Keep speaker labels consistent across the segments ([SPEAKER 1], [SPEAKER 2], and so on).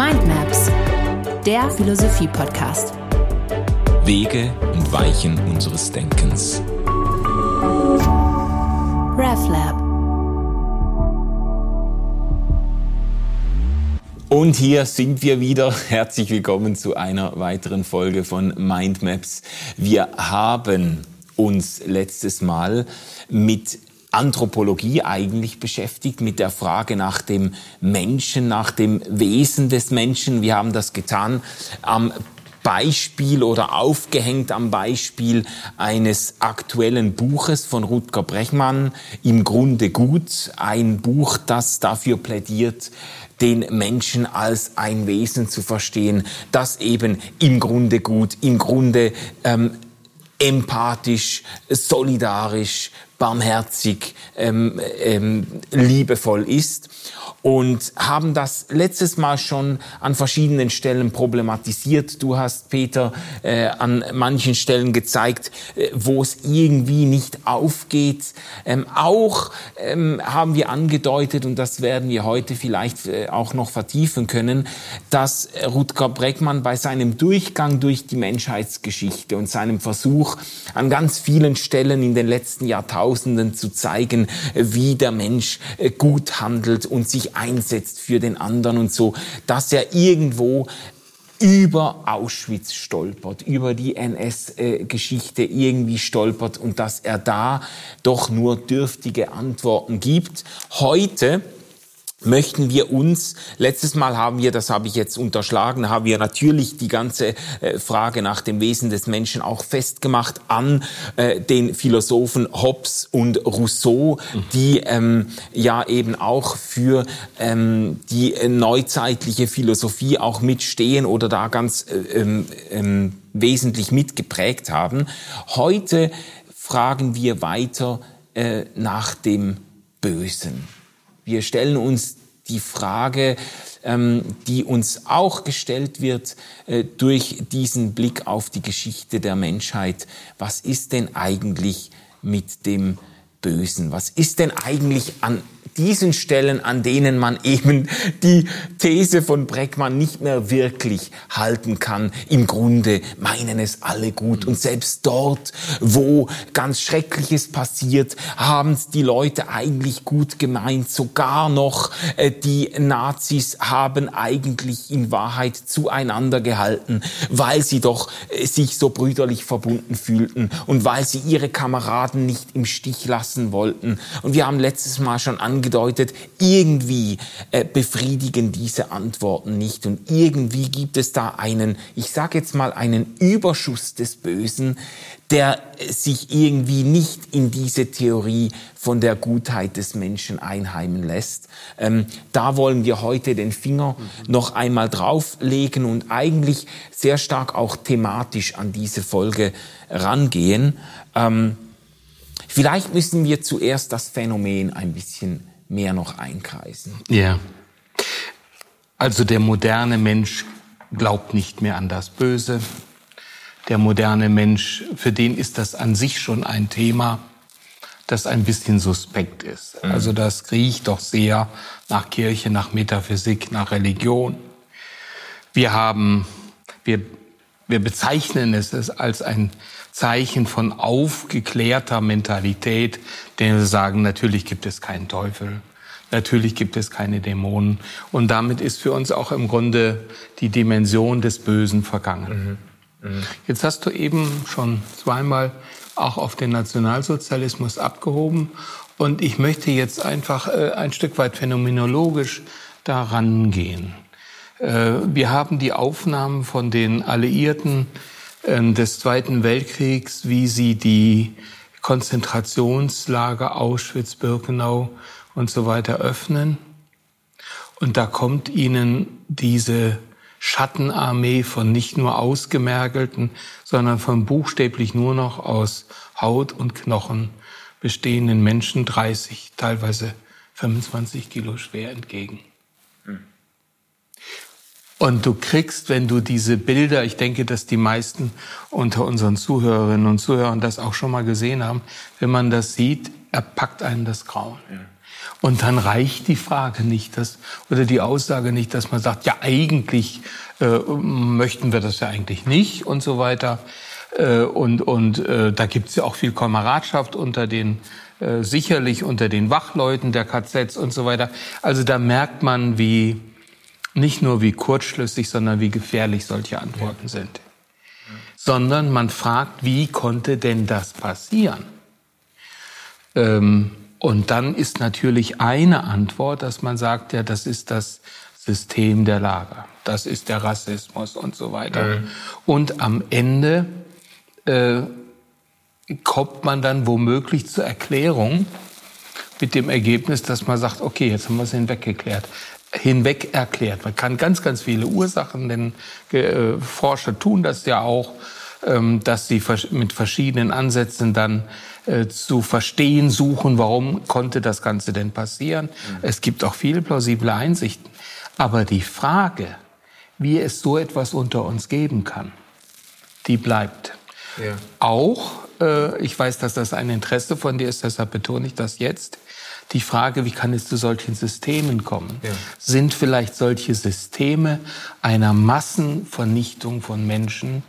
[SPEAKER 1] Mindmaps, der Philosophie-Podcast.
[SPEAKER 2] Wege und Weichen unseres Denkens.
[SPEAKER 1] RefLab.
[SPEAKER 2] Und hier sind wir wieder. Herzlich willkommen zu einer weiteren Folge von Mindmaps. Wir haben uns letztes Mal mit Anthropologie eigentlich beschäftigt, mit der Frage nach dem Menschen, nach dem Wesen des Menschen. Wir haben das getan am Beispiel oder aufgehängt am Beispiel eines aktuellen Buches von Rutger Brechmann, im Grunde gut, ein Buch, das dafür plädiert, den Menschen als ein Wesen zu verstehen, das eben im Grunde gut, im Grunde ähm, empathisch, solidarisch, barmherzig, ähm, ähm, liebevoll ist und haben das letztes Mal schon an verschiedenen Stellen problematisiert. Du hast, Peter, äh, an manchen Stellen gezeigt, äh, wo es irgendwie nicht aufgeht. Ähm, auch ähm, haben wir angedeutet, und das werden wir heute vielleicht äh, auch noch vertiefen können, dass Rutger Breckmann bei seinem Durchgang durch die Menschheitsgeschichte und seinem Versuch, an ganz vielen Stellen in den letzten Jahrtausenden zu zeigen, wie der Mensch äh, gut handelt und sich einsetzt für den anderen und so, dass er irgendwo über Auschwitz stolpert, über die NS-Geschichte irgendwie stolpert und dass er da doch nur dürftige Antworten gibt. Heute möchten wir uns, letztes Mal haben wir, das habe ich jetzt unterschlagen, haben wir natürlich die ganze äh, Frage nach dem Wesen des Menschen auch festgemacht an äh, den Philosophen Hobbes und Rousseau, die ähm, ja eben auch für ähm, die neuzeitliche Philosophie auch mitstehen oder da ganz äh, ähm, ähm, wesentlich mitgeprägt haben. Heute fragen wir weiter äh, nach dem Bösen. Wir stellen uns die Frage, ähm, die uns auch gestellt wird äh, durch diesen Blick auf die Geschichte der Menschheit. Was ist denn eigentlich mit dem Bösen? Was ist denn eigentlich an diesen Stellen, an denen man eben die These von Breckmann nicht mehr wirklich halten kann. Im Grunde meinen es alle gut. Und selbst dort, wo ganz Schreckliches passiert, haben es die Leute eigentlich gut gemeint. Sogar noch äh, die Nazis haben eigentlich in Wahrheit zueinander gehalten, weil sie doch äh, sich so brüderlich verbunden fühlten und weil sie ihre Kameraden nicht im Stich lassen wollten. Und wir haben letztes Mal schon angedeutet, angedeutet, irgendwie äh, befriedigen diese Antworten nicht und irgendwie gibt es da einen, ich sage jetzt mal, einen Überschuss des Bösen, der sich irgendwie nicht in diese Theorie von der Gutheit des Menschen einheimen lässt. Ähm, da wollen wir heute den Finger noch einmal drauflegen und eigentlich sehr stark auch thematisch an diese Folge rangehen. Ähm, vielleicht müssen wir zuerst das Phänomen ein bisschen mehr noch einkreisen.
[SPEAKER 3] Ja. Also der moderne Mensch glaubt nicht mehr an das Böse. Der moderne Mensch, für den ist das an sich schon ein Thema, das ein bisschen suspekt ist. Mhm. Also das riecht doch sehr nach Kirche, nach Metaphysik, nach Religion. Wir haben, wir, wir bezeichnen es als ein Zeichen von aufgeklärter Mentalität, denn wir sagen, natürlich gibt es keinen Teufel, natürlich gibt es keine Dämonen. Und damit ist für uns auch im Grunde die Dimension des Bösen vergangen. Mhm. Mhm. Jetzt hast du eben schon zweimal auch auf den Nationalsozialismus abgehoben. Und ich möchte jetzt einfach äh, ein Stück weit phänomenologisch daran gehen. Äh, wir haben die Aufnahmen von den Alliierten ähm, des Zweiten Weltkriegs, wie sie die Konzentrationslager Auschwitz, Birkenau und so weiter öffnen. Und da kommt ihnen diese Schattenarmee von nicht nur ausgemergelten, sondern von buchstäblich nur noch aus Haut und Knochen bestehenden Menschen 30, teilweise 25 Kilo schwer entgegen. Und du kriegst, wenn du diese Bilder, ich denke, dass die meisten unter unseren Zuhörerinnen und Zuhörern das auch schon mal gesehen haben, wenn man das sieht, erpackt einen das Grauen. Ja. Und dann reicht die Frage nicht, dass, oder die Aussage nicht, dass man sagt, ja eigentlich äh, möchten wir das ja eigentlich nicht und so weiter. Äh, und und äh, da gibt es ja auch viel Kameradschaft unter den, äh, sicherlich unter den Wachleuten der KZs und so weiter. Also da merkt man, wie nicht nur wie kurzschlüssig, sondern wie gefährlich solche Antworten ja. sind. Sondern man fragt, wie konnte denn das passieren? Ähm, und dann ist natürlich eine Antwort, dass man sagt, ja, das ist das System der Lager, das ist der Rassismus und so weiter. Mhm. Und am Ende äh, kommt man dann womöglich zur Erklärung mit dem Ergebnis, dass man sagt, okay, jetzt haben wir es hinweggeklärt hinweg erklärt. Man kann ganz, ganz viele Ursachen nennen. Äh, Forscher tun das ja auch, ähm, dass sie mit verschiedenen Ansätzen dann äh, zu verstehen suchen, warum konnte das Ganze denn passieren. Mhm. Es gibt auch viele plausible Einsichten. Aber die Frage, wie es so etwas unter uns geben kann, die bleibt. Ja. Auch, äh, ich weiß, dass das ein Interesse von dir ist, deshalb betone ich das jetzt, die Frage, wie kann es zu solchen Systemen kommen? Ja. Sind vielleicht solche Systeme einer Massenvernichtung von Menschen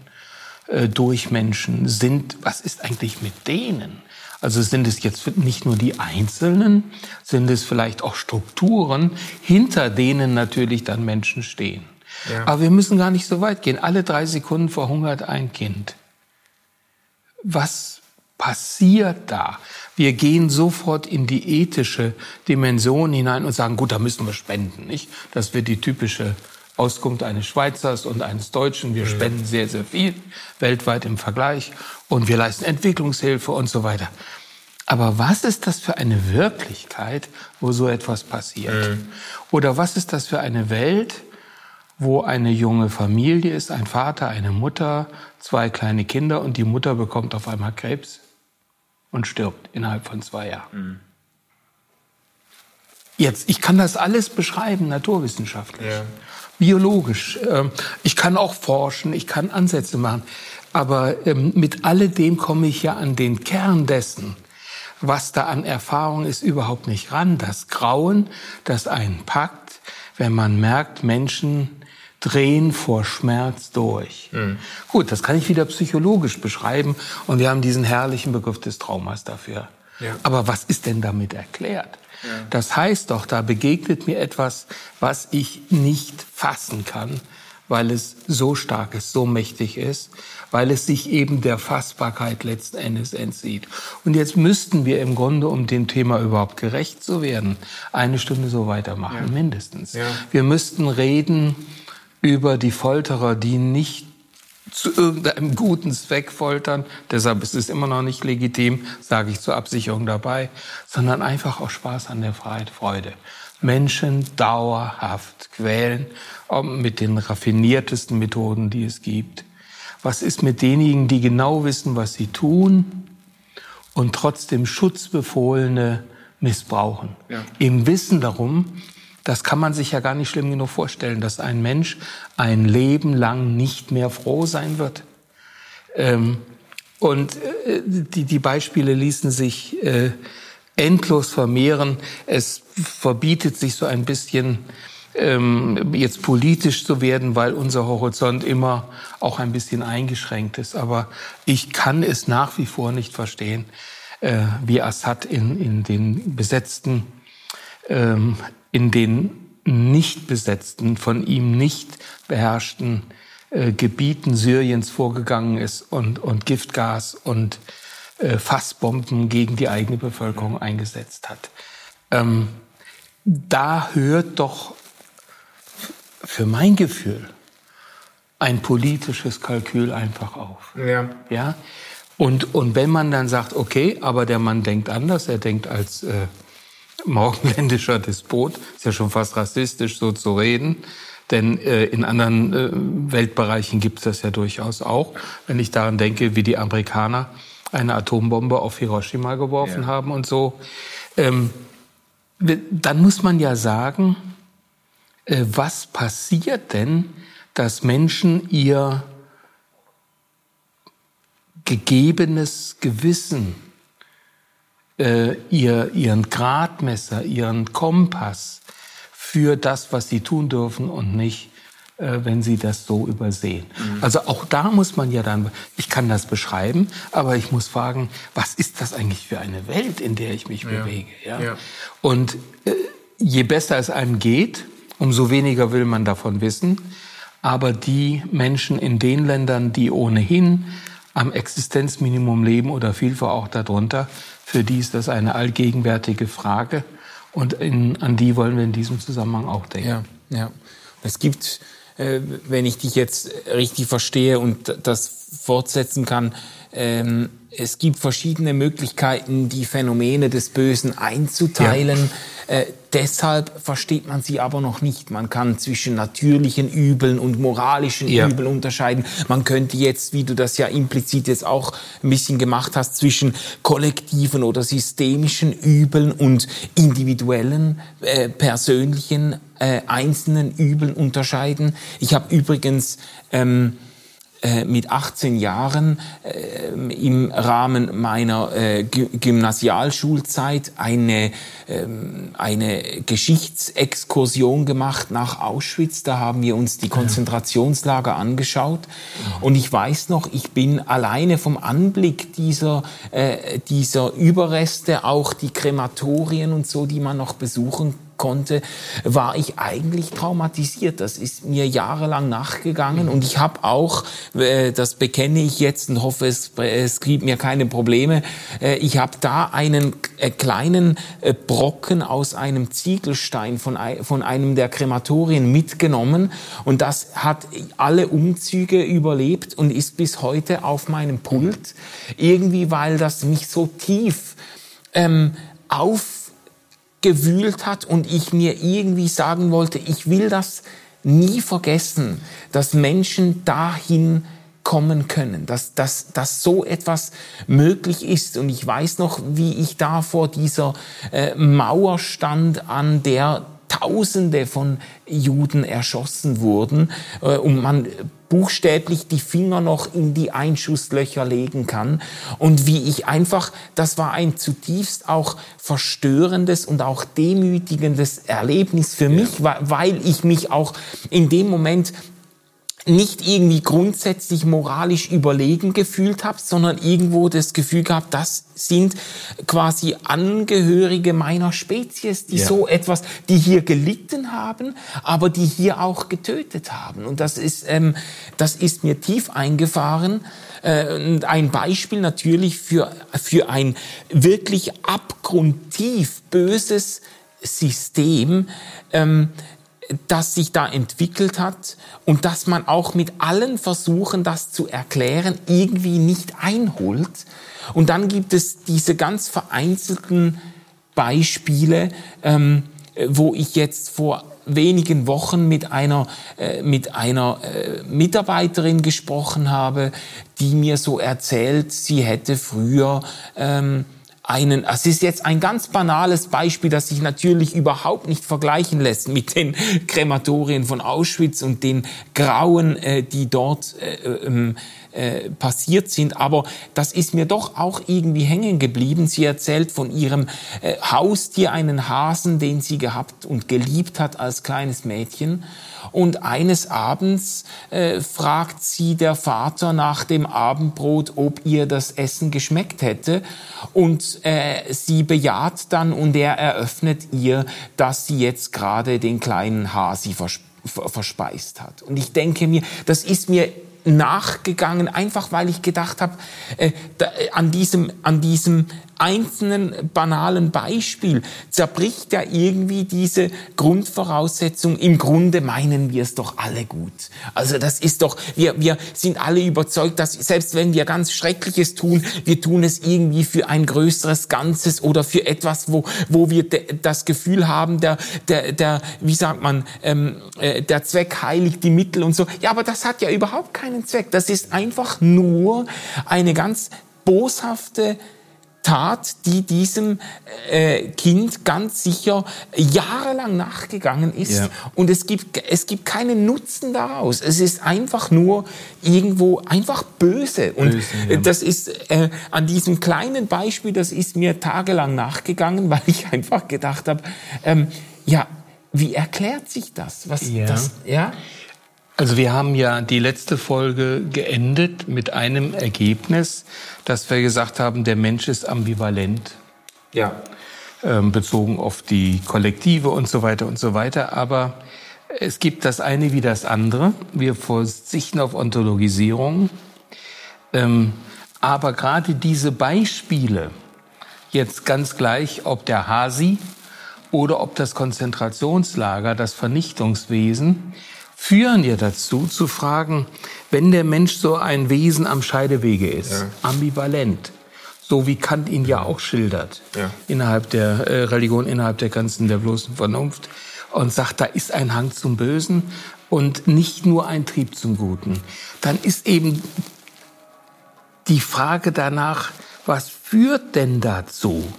[SPEAKER 3] äh, durch Menschen? Sind, was ist eigentlich mit denen? Also sind es jetzt nicht nur die Einzelnen, sind es vielleicht auch Strukturen, hinter denen natürlich dann Menschen stehen. Ja. Aber wir müssen gar nicht so weit gehen. Alle drei Sekunden verhungert ein Kind. Was passiert da? Wir gehen sofort in die ethische Dimension hinein und sagen, gut, da müssen wir spenden, nicht? Das wird die typische Auskunft eines Schweizers und eines Deutschen. Wir spenden sehr, sehr viel weltweit im Vergleich und wir leisten Entwicklungshilfe und so weiter. Aber was ist das für eine Wirklichkeit, wo so etwas passiert? Mhm. Oder was ist das für eine Welt, wo eine junge Familie ist, ein Vater, eine Mutter, zwei kleine Kinder und die Mutter bekommt auf einmal Krebs? Und stirbt innerhalb von zwei Jahren. Mhm. Jetzt, ich kann das alles beschreiben, naturwissenschaftlich, ja. biologisch. Ähm, ich kann auch forschen, ich kann Ansätze machen. Aber ähm, mit alledem komme ich ja an den Kern dessen, was da an Erfahrung ist, überhaupt nicht ran. Das Grauen, das einen packt, wenn man merkt, Menschen drehen vor Schmerz durch. Mhm. Gut, das kann ich wieder psychologisch beschreiben und wir haben diesen herrlichen Begriff des Traumas dafür. Ja. Aber was ist denn damit erklärt? Ja. Das heißt doch, da begegnet mir etwas, was ich nicht fassen kann, weil es so stark ist, so mächtig ist, weil es sich eben der Fassbarkeit letzten Endes entzieht. Und jetzt müssten wir im Grunde, um dem Thema überhaupt gerecht zu werden, eine Stunde so weitermachen, ja. mindestens. Wir müssten reden, über die Folterer, die nicht zu irgendeinem guten Zweck foltern, deshalb ist es immer noch nicht legitim, sage ich zur Absicherung dabei, sondern einfach auch Spaß an der Freiheit, Freude. Menschen dauerhaft quälen, mit den raffiniertesten Methoden, die es gibt. Was ist mit denjenigen, die genau wissen, was sie tun und trotzdem Schutzbefohlene missbrauchen? Ja. Im Wissen darum, das kann man sich ja gar nicht schlimm genug vorstellen, dass ein Mensch ein Leben lang nicht mehr froh sein wird. Ähm, und äh, die, die Beispiele ließen sich äh, endlos vermehren. Es verbietet sich so ein bisschen ähm, jetzt politisch zu werden, weil unser Horizont immer auch ein bisschen eingeschränkt ist. Aber ich kann es nach wie vor nicht verstehen, äh, wie Assad in, in den besetzten ähm, in den nicht besetzten, von ihm nicht beherrschten äh, Gebieten Syriens vorgegangen ist und, und Giftgas und äh, Fassbomben gegen die eigene Bevölkerung eingesetzt hat. Ähm, da hört doch für mein Gefühl ein politisches Kalkül einfach auf. Ja. ja? Und, und wenn man dann sagt, okay, aber der Mann denkt anders, er denkt als äh, morgenländischer Despot. Ist ja schon fast rassistisch, so zu reden. Denn äh, in anderen äh, Weltbereichen gibt es das ja durchaus auch. Wenn ich daran denke, wie die Amerikaner eine Atombombe auf Hiroshima geworfen ja. haben und so. Ähm, dann muss man ja sagen, äh, was passiert denn, dass Menschen ihr gegebenes Gewissen äh, ihr, ihren Gradmesser, ihren Kompass für das, was sie tun dürfen und nicht, äh, wenn sie das so übersehen. Mhm. Also auch da muss man ja dann, ich kann das beschreiben, aber ich muss fragen, was ist das eigentlich für eine Welt, in der ich mich ja. bewege? Ja? ja. Und äh, je besser es einem geht, umso weniger will man davon wissen. Aber die Menschen in den Ländern, die ohnehin am Existenzminimum leben oder vielfach auch darunter, für die ist das eine allgegenwärtige Frage. Und in, an die wollen wir in diesem Zusammenhang auch denken.
[SPEAKER 2] Ja, ja. Es gibt, äh, wenn ich dich jetzt richtig verstehe und das fortsetzen kann, ähm, es gibt verschiedene Möglichkeiten, die Phänomene des Bösen einzuteilen. Ja. Äh, deshalb versteht man sie aber noch nicht. Man kann zwischen natürlichen Übeln und moralischen ja. Übeln unterscheiden. Man könnte jetzt, wie du das ja implizit jetzt auch ein bisschen gemacht hast, zwischen kollektiven oder systemischen Übeln und individuellen, äh, persönlichen, äh, einzelnen Übeln unterscheiden. Ich habe übrigens ähm, äh, mit 18 Jahren äh, im Rahmen meiner äh, Gymnasialschulzeit eine, ähm, eine Geschichtsexkursion gemacht nach Auschwitz. Da haben wir uns die Konzentrationslager angeschaut. Und ich weiß noch, ich bin alleine vom Anblick dieser, äh, dieser Überreste, auch die Krematorien und so, die man noch besuchen konnte, war ich eigentlich traumatisiert. Das ist mir jahrelang nachgegangen und ich habe auch, äh, das bekenne ich jetzt und hoffe, es, es gibt mir keine Probleme, äh, ich habe da einen äh, kleinen Brocken aus einem Ziegelstein von, von einem der Krematorien mitgenommen und das hat alle Umzüge überlebt und ist bis heute auf meinem Pult. Irgendwie, weil das mich so tief ähm, auf gewühlt hat und ich mir irgendwie sagen wollte, ich will das nie vergessen, dass Menschen dahin kommen können, dass, dass, dass so etwas möglich ist. Und ich weiß noch, wie ich da vor dieser äh, Mauer stand, an der Tausende von Juden erschossen wurden äh, und man buchstäblich die Finger noch in die Einschusslöcher legen kann und wie ich einfach, das war ein zutiefst auch verstörendes und auch demütigendes Erlebnis für mich, ja. weil ich mich auch in dem Moment nicht irgendwie grundsätzlich moralisch überlegen gefühlt habe, sondern irgendwo das Gefühl gehabt, das sind quasi Angehörige meiner Spezies, die ja. so etwas, die hier gelitten haben, aber die hier auch getötet haben. Und das ist, ähm, das ist mir tief eingefahren. Äh, und ein Beispiel natürlich für, für ein wirklich abgrundtief böses System, ähm, das sich da entwickelt hat und dass man auch mit allen Versuchen, das zu erklären, irgendwie nicht einholt. Und dann gibt es diese ganz vereinzelten Beispiele, ähm, wo ich jetzt vor wenigen Wochen mit einer, äh, mit einer äh, Mitarbeiterin gesprochen habe, die mir so erzählt, sie hätte früher ähm, einen, es ist jetzt ein ganz banales Beispiel, das sich natürlich überhaupt nicht vergleichen lässt mit den Krematorien von Auschwitz und den Grauen, äh, die dort äh, ähm, äh, passiert sind. Aber das ist mir doch auch irgendwie hängen geblieben. Sie erzählt von ihrem äh, Haustier, einen Hasen, den sie gehabt und geliebt hat als kleines Mädchen. Und eines Abends äh, fragt sie der Vater nach dem Abendbrot, ob ihr das Essen geschmeckt hätte. Und äh, sie bejaht dann und er eröffnet ihr, dass sie jetzt gerade den kleinen Hasi vers verspeist hat. Und ich denke mir, das ist mir nachgegangen, einfach weil ich gedacht habe, äh, da, äh, an diesem, an diesem einzelnen banalen Beispiel zerbricht ja irgendwie diese Grundvoraussetzung. Im Grunde meinen wir es doch alle gut. Also das ist doch, wir, wir sind alle überzeugt, dass selbst wenn wir ganz Schreckliches tun, wir tun es irgendwie für ein größeres Ganzes oder für etwas, wo, wo wir das Gefühl haben, der, der, der, wie sagt man, ähm, äh, der Zweck heiligt die Mittel und so. Ja, aber das hat ja überhaupt keinen Zweck. Das ist einfach nur eine ganz boshafte Tat, die diesem äh, Kind ganz sicher jahrelang nachgegangen ist. Ja. Und es gibt, es gibt keinen Nutzen daraus. Es ist einfach nur irgendwo einfach böse. Und böse, ja. das ist äh, an diesem kleinen Beispiel, das ist mir tagelang nachgegangen, weil ich einfach gedacht habe, ähm, ja, wie erklärt sich das? Was,
[SPEAKER 3] ja.
[SPEAKER 2] Das, ja?
[SPEAKER 3] Also wir haben ja die letzte Folge geendet mit einem Ergebnis, dass wir gesagt haben, der Mensch ist ambivalent.
[SPEAKER 2] Ja.
[SPEAKER 3] Ähm, bezogen auf die Kollektive und so weiter und so weiter. Aber es gibt das eine wie das andere. Wir verzichten auf Ontologisierung. Ähm, aber gerade diese Beispiele, jetzt ganz gleich, ob der Hasi oder ob das Konzentrationslager, das Vernichtungswesen, führen ja dazu zu fragen, wenn der Mensch so ein Wesen am Scheidewege ist, ja. ambivalent, so wie Kant ihn ja auch schildert, ja. innerhalb der äh, Religion, innerhalb der Grenzen der bloßen Vernunft, und sagt, da ist ein Hang zum Bösen und nicht nur ein Trieb zum Guten, dann ist eben die Frage danach, was führt denn dazu?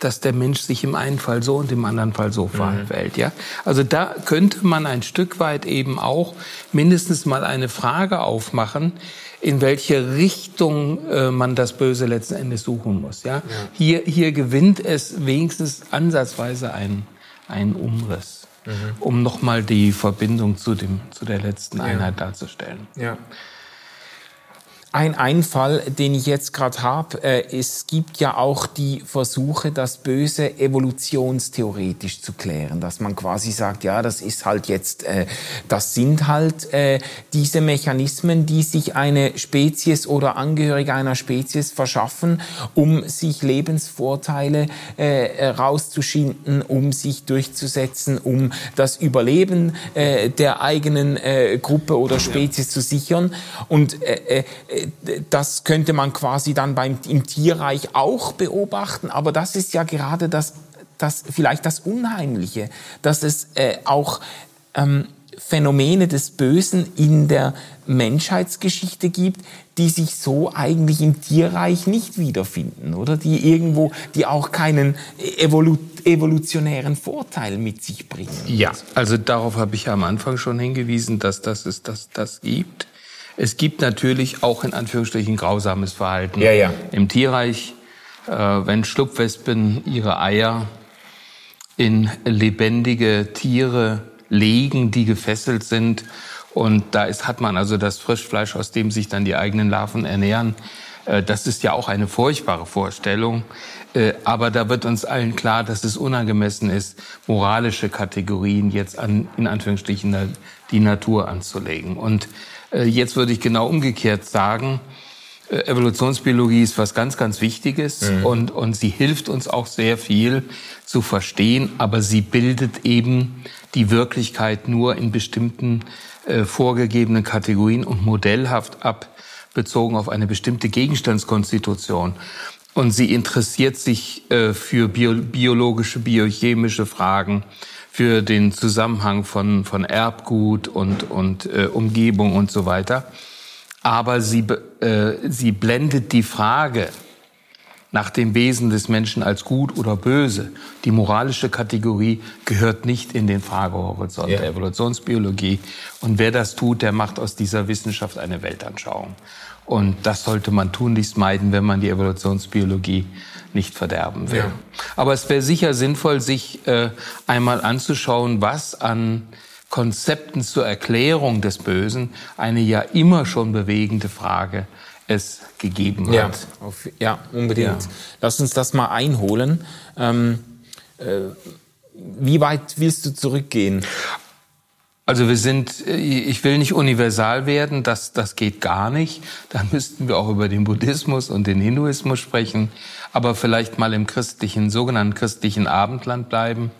[SPEAKER 3] Dass der Mensch sich im einen Fall so und im anderen Fall so mhm. verhält. Ja? Also da könnte man ein Stück weit eben auch mindestens mal eine Frage aufmachen, in welche Richtung äh, man das Böse letzten Endes suchen muss. Ja? ja? Hier, hier gewinnt es wenigstens ansatzweise einen, einen Umriss, mhm. um nochmal die Verbindung zu, dem, zu der letzten Einheit ja. darzustellen.
[SPEAKER 2] Ja. Ein Einfall, den ich jetzt gerade habe, äh, es gibt ja auch die Versuche, das Böse evolutionstheoretisch zu klären, dass man quasi sagt, ja, das ist halt jetzt, äh, das sind halt äh, diese Mechanismen, die sich eine Spezies oder Angehörige einer Spezies verschaffen, um sich Lebensvorteile rauszuschinden, um sich durchzusetzen, um das Überleben der eigenen Gruppe oder Spezies zu sichern. Und das könnte man quasi dann beim, im Tierreich auch beobachten, aber das ist ja gerade das, das vielleicht das Unheimliche, dass es äh, auch ähm, Phänomene des Bösen in der Menschheitsgeschichte gibt, die sich so eigentlich im Tierreich nicht wiederfinden, oder? Die irgendwo, die auch keinen Evolu evolutionären Vorteil mit sich bringen.
[SPEAKER 3] Ja, also darauf habe ich ja am Anfang schon hingewiesen, dass das es das, das gibt. Es gibt natürlich auch in Anführungsstrichen grausames Verhalten
[SPEAKER 2] ja, ja.
[SPEAKER 3] im Tierreich. Äh, wenn Schlupfwespen ihre Eier in lebendige Tiere legen, die gefesselt sind. Und da ist, hat man also das Frischfleisch, aus dem sich dann die eigenen Larven ernähren. Äh, das ist ja auch eine furchtbare Vorstellung. Äh, aber da wird uns allen klar, dass es unangemessen ist, moralische Kategorien jetzt an, in Anführungsstrichen, die Natur anzulegen. Und jetzt würde ich genau umgekehrt sagen, äh, Evolutionsbiologie ist was ganz, ganz Wichtiges mhm. und, und sie hilft uns auch sehr viel zu verstehen, aber sie bildet eben die Wirklichkeit nur in bestimmten äh, vorgegebenen Kategorien und modellhaft ab, bezogen auf eine bestimmte Gegenstandskonstitution. Und sie interessiert sich äh, für bio biologische, biochemische Fragen, für den Zusammenhang von, von Erbgut und, und äh, Umgebung und so weiter. Aber sie, äh, sie blendet die Frage nach dem Wesen des Menschen als gut oder böse. Die moralische Kategorie gehört nicht in den Fragehorizont ja. der Evolutionsbiologie. Und wer das tut, der macht aus dieser Wissenschaft eine Weltanschauung. Und das sollte man tunlichst meiden, wenn man die Evolutionsbiologie nicht verderben will. Ja. Aber es wäre sicher sinnvoll, sich äh, einmal anzuschauen, was an Konzepten zur Erklärung des Bösen eine ja immer schon bewegende Frage es gegeben hat.
[SPEAKER 2] Ja, auf, ja unbedingt. Ja. Lass uns das mal einholen. Ähm, äh, wie weit willst du zurückgehen?
[SPEAKER 3] Also wir sind, ich will nicht universal werden, das, das geht gar nicht. Da müssten wir auch über den Buddhismus und den Hinduismus sprechen, aber vielleicht mal im christlichen, sogenannten christlichen Abendland bleiben.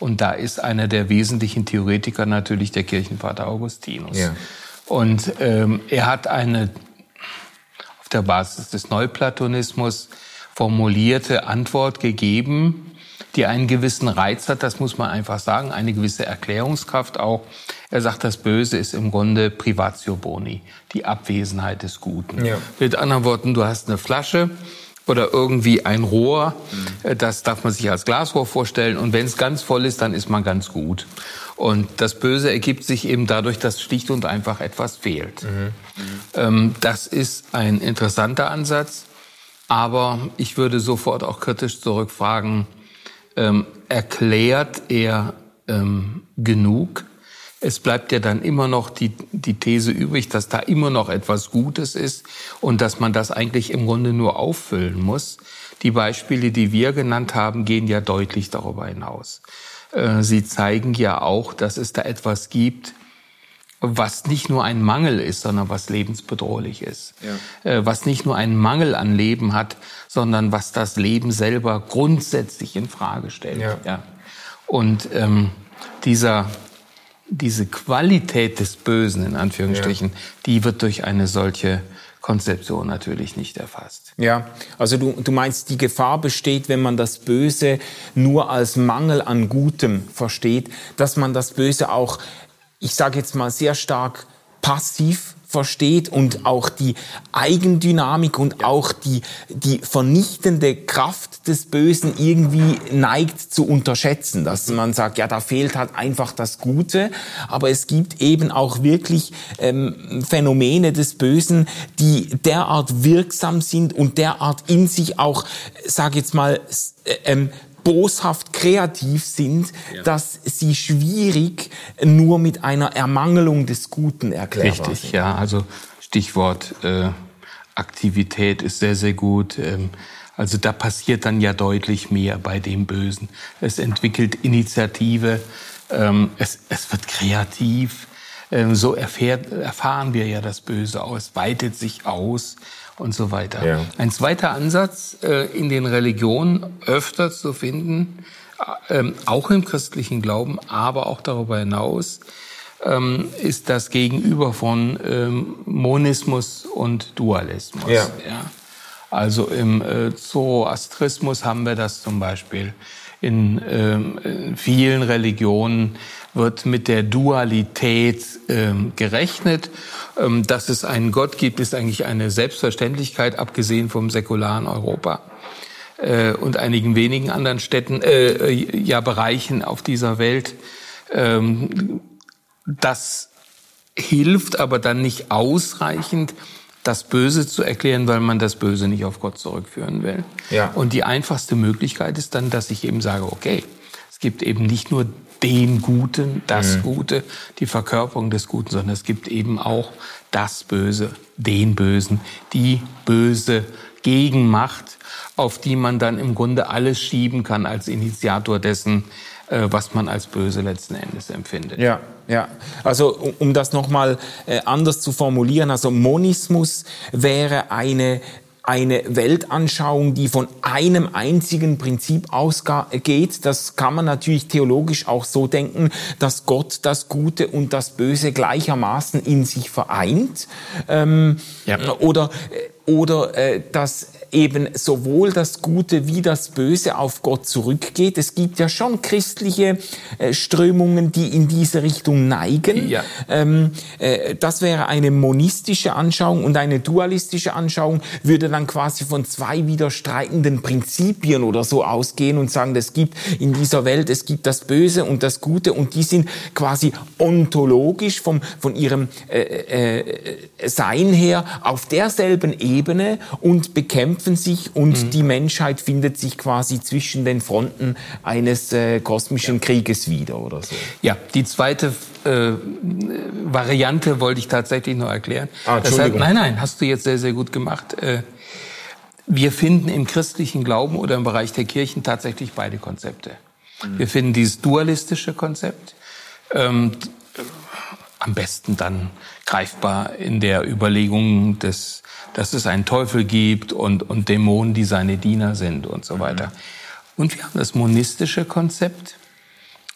[SPEAKER 3] Und da ist einer der wesentlichen Theoretiker natürlich der Kirchenvater Augustinus. Ja. Und ähm, er hat eine auf der Basis des Neuplatonismus formulierte Antwort gegeben die einen gewissen Reiz hat, das muss man einfach sagen, eine gewisse Erklärungskraft auch. Er sagt, das Böse ist im Grunde Privatio Boni, die Abwesenheit des Guten. Ja. Mit anderen Worten, du hast eine Flasche oder irgendwie ein Rohr. Mhm. Das darf man sich als Glasrohr vorstellen. Und wenn es ganz voll ist, dann ist man ganz gut. Und das Böse ergibt sich eben dadurch, dass schlicht und einfach etwas fehlt. Mhm. Mhm. Ähm, das ist ein interessanter Ansatz. Aber ich würde sofort auch kritisch zurückfragen, ähm, erklärt er ähm, genug? Es bleibt ja dann immer noch die, die These übrig, dass da immer noch etwas Gutes ist und dass man das eigentlich im Grunde nur auffüllen muss. Die Beispiele, die wir genannt haben, gehen ja deutlich darüber hinaus. Äh, sie zeigen ja auch, dass es da etwas gibt, was nicht nur ein Mangel ist, sondern was lebensbedrohlich ist. Ja. Äh, was nicht nur einen Mangel an Leben hat, sondern was das Leben selber grundsätzlich in Frage stellt. Ja. ja. Und ähm, dieser diese Qualität des Bösen, in Anführungsstrichen, ja. die wird durch eine solche Konzeption natürlich nicht erfasst.
[SPEAKER 2] Ja, also du, du meinst, die Gefahr besteht, wenn man das Böse nur als Mangel an Gutem versteht, dass man das Böse auch, ich sage jetzt mal, sehr stark passiv versteht und auch die Eigendynamik und auch die, die vernichtende Kraft des Bösen irgendwie neigt zu unterschätzen, dass man sagt, ja, da fehlt halt einfach das Gute, aber es gibt eben auch wirklich ähm, Phänomene des Bösen, die derart wirksam sind und derart in sich auch, sag jetzt mal, äh, ähm, boshaft kreativ sind, ja. dass sie schwierig nur mit einer Ermangelung des Guten erklärbar
[SPEAKER 3] Richtig, sind. ja. Also Stichwort äh, Aktivität ist sehr, sehr gut. Ähm, also da passiert dann ja deutlich mehr bei dem Bösen. Es entwickelt Initiative, ähm, es, es wird kreativ. Ähm, so erfährt, erfahren wir ja das Böse aus, weitet sich aus und so weiter. Ja. Ein zweiter Ansatz äh, in den Religionen öfter zu finden, äh, auch im christlichen Glauben, aber auch darüber hinaus, ähm, ist das Gegenüber von ähm, Monismus und Dualismus. Ja. ja. Also im äh, Zoroastrismus haben wir das zum Beispiel. In, ähm, in vielen Religionen wird mit der Dualität ähm, gerechnet ähm, dass es einen Gott gibt, ist eigentlich eine Selbstverständlichkeit, abgesehen vom säkularen Europa äh, und einigen wenigen anderen Städten, äh, ja Bereichen auf dieser Welt. Ähm, das hilft aber dann nicht ausreichend, das Böse zu erklären, weil man das Böse nicht auf Gott zurückführen will. Ja. Und die einfachste Möglichkeit ist dann, dass ich eben sage, okay, es gibt eben nicht nur den Guten, das mhm. Gute, die Verkörperung des Guten, sondern es gibt eben auch das Böse, den Bösen, die böse Gegenmacht, auf die man dann im Grunde alles schieben kann als Initiator dessen, äh, was man als böse letzten Endes empfindet.
[SPEAKER 2] Ja, ja. Also um, das nochmal äh, anders zu formulieren, also Monismus wäre eine eine Weltanschauung, die von einem einzigen Prinzip ausgeht. Das kann man natürlich theologisch auch so denken, dass Gott das Gute und das Böse gleichermaßen in sich vereint. Ähm, ja. Oder, oder äh, dass eben sowohl das Gute wie das Böse auf Gott zurückgeht. Es gibt ja schon christliche äh, Strömungen, die in diese Richtung neigen. Ja. Ähm, äh, das wäre eine monistische Anschauung und eine dualistische Anschauung würde dann quasi von zwei widerstreitenden Prinzipien oder so ausgehen und sagen, es gibt in dieser Welt, es gibt das Böse und das Gute und die sind quasi ontologisch vom, von ihrem äh, äh, Sein her auf derselben Ebene und bekämpfen kämpfen sich und mhm. die Menschheit findet sich quasi zwischen den Fronten eines äh, kosmischen ja. Krieges wieder oder so.
[SPEAKER 3] Ja, die zweite äh, Variante wollte ich tatsächlich noch erklären. Ah, Deshalb, nein, nein, hast du jetzt sehr, sehr gut gemacht. Äh, wir finden im christlichen Glauben oder im Bereich der Kirchen tatsächlich beide Konzepte. Mhm. Wir finden dieses dualistische Konzept, ähm, am besten dann greifbar in der Überlegung des dass es einen Teufel gibt und, und Dämonen, die seine Diener sind und so weiter. Mhm. Und wir haben das monistische Konzept,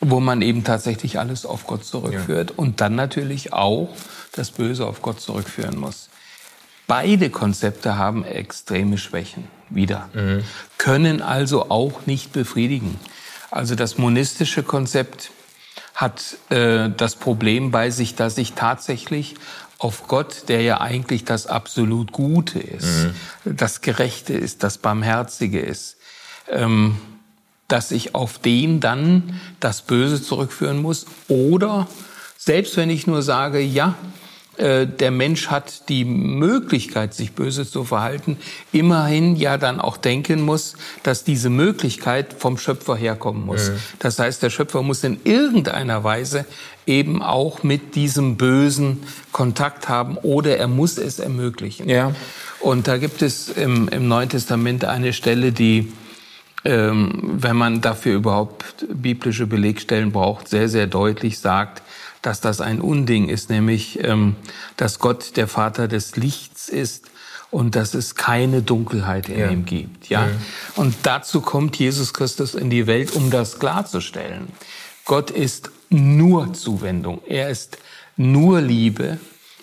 [SPEAKER 3] wo man eben tatsächlich alles auf Gott zurückführt ja. und dann natürlich auch das Böse auf Gott zurückführen muss. Beide Konzepte haben extreme Schwächen wieder, mhm. können also auch nicht befriedigen. Also das monistische Konzept hat äh, das Problem bei sich, dass ich tatsächlich auf Gott, der ja eigentlich das absolut Gute ist, mhm. das Gerechte ist, das Barmherzige ist, ähm, dass ich auf den dann das Böse zurückführen muss. Oder selbst wenn ich nur sage, ja, der Mensch hat die Möglichkeit, sich böse zu verhalten, immerhin ja dann auch denken muss, dass diese Möglichkeit vom Schöpfer herkommen muss. Mhm. Das heißt, der Schöpfer muss in irgendeiner Weise eben auch mit diesem Bösen Kontakt haben oder er muss es ermöglichen. Ja. Und da gibt es im, im Neuen Testament eine Stelle, die ähm, wenn man dafür überhaupt biblische Belegstellen braucht, sehr, sehr deutlich sagt, dass das ein Unding ist, nämlich ähm, dass Gott der Vater des Lichts ist und dass es keine Dunkelheit in ja. ihm gibt. Ja? ja? Und dazu kommt Jesus Christus in die Welt, um das klarzustellen. Gott ist nur Zuwendung. Er ist nur Liebe.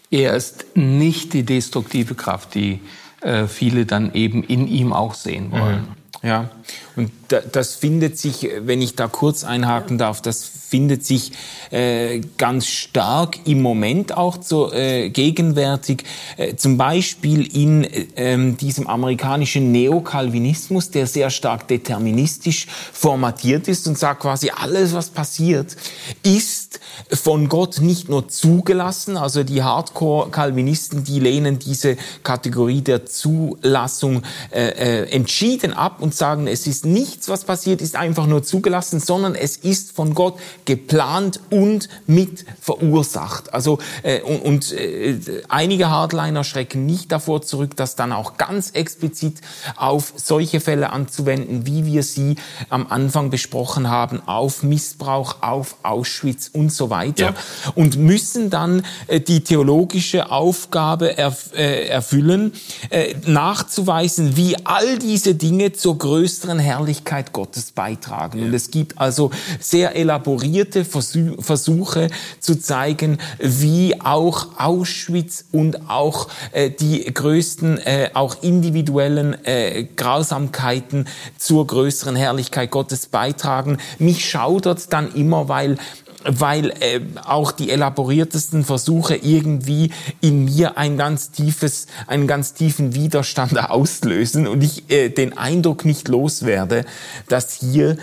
[SPEAKER 3] Er ist nicht die destruktive Kraft, die äh, viele dann eben in ihm auch sehen wollen. Mhm.
[SPEAKER 2] Ja, und das findet sich, wenn ich da kurz einhaken darf, das findet sich äh, ganz stark im Moment auch so äh, gegenwärtig, äh, zum Beispiel in äh, diesem amerikanischen Neokalvinismus, der sehr stark deterministisch formatiert ist und sagt quasi, alles, was passiert, ist von Gott nicht nur zugelassen, also die Hardcore-Kalvinisten, die lehnen diese Kategorie der Zulassung äh, äh, entschieden ab und sagen, es ist nichts, was passiert, ist einfach nur zugelassen, sondern es ist von Gott geplant und mit verursacht. Also äh, und, und äh, einige Hardliner schrecken nicht davor zurück, das dann auch ganz explizit auf solche Fälle anzuwenden, wie wir sie am Anfang besprochen haben, auf Missbrauch, auf Auschwitz und so weiter. Ja. Und müssen dann äh, die theologische Aufgabe erf äh, erfüllen, äh, nachzuweisen, wie all diese Dinge zur größeren Herrlichkeit Gottes beitragen. Ja. Und es gibt also sehr elaborierte Versuche zu zeigen, wie auch Auschwitz und auch äh, die größten, äh, auch individuellen äh, Grausamkeiten zur größeren Herrlichkeit Gottes beitragen. Mich schaudert dann immer, weil weil äh, auch die elaboriertesten Versuche irgendwie in mir ein ganz tiefes, einen ganz tiefen Widerstand auslösen und ich äh, den Eindruck nicht loswerde, dass hier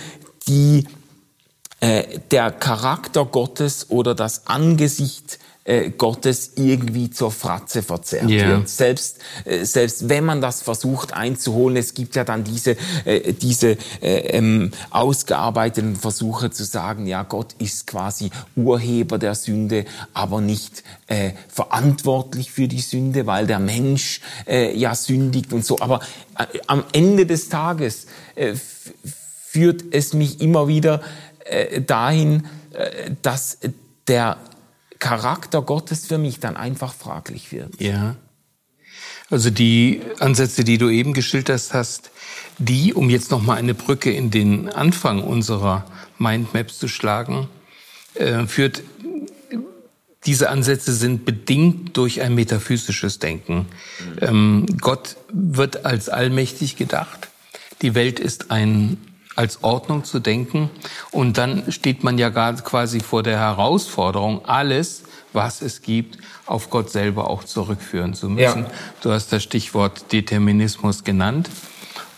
[SPEAKER 2] die äh, der Charakter Gottes oder das Angesicht äh, Gottes irgendwie zur Fratze verzerrt yeah. wird. Selbst, äh, selbst wenn man das versucht einzuholen, es gibt ja dann diese, äh, diese äh, ähm, ausgearbeiteten Versuche zu sagen, ja, Gott ist quasi Urheber der Sünde, aber nicht äh, verantwortlich für die Sünde, weil der Mensch äh, ja sündigt und so. Aber am Ende des Tages äh, führt es mich immer wieder äh, dahin, dass der Charakter Gottes für mich dann einfach fraglich wird.
[SPEAKER 3] Ja. Also die Ansätze, die du eben geschildert hast, die, um jetzt noch mal eine Brücke in den Anfang unserer Mindmaps zu schlagen, äh, führt diese Ansätze sind bedingt durch ein metaphysisches Denken. Ähm, Gott wird als allmächtig gedacht. Die Welt ist ein als Ordnung zu denken. Und dann steht man ja gar quasi vor der Herausforderung, alles, was es gibt, auf Gott selber auch zurückführen zu müssen. Ja. Du hast das Stichwort Determinismus genannt.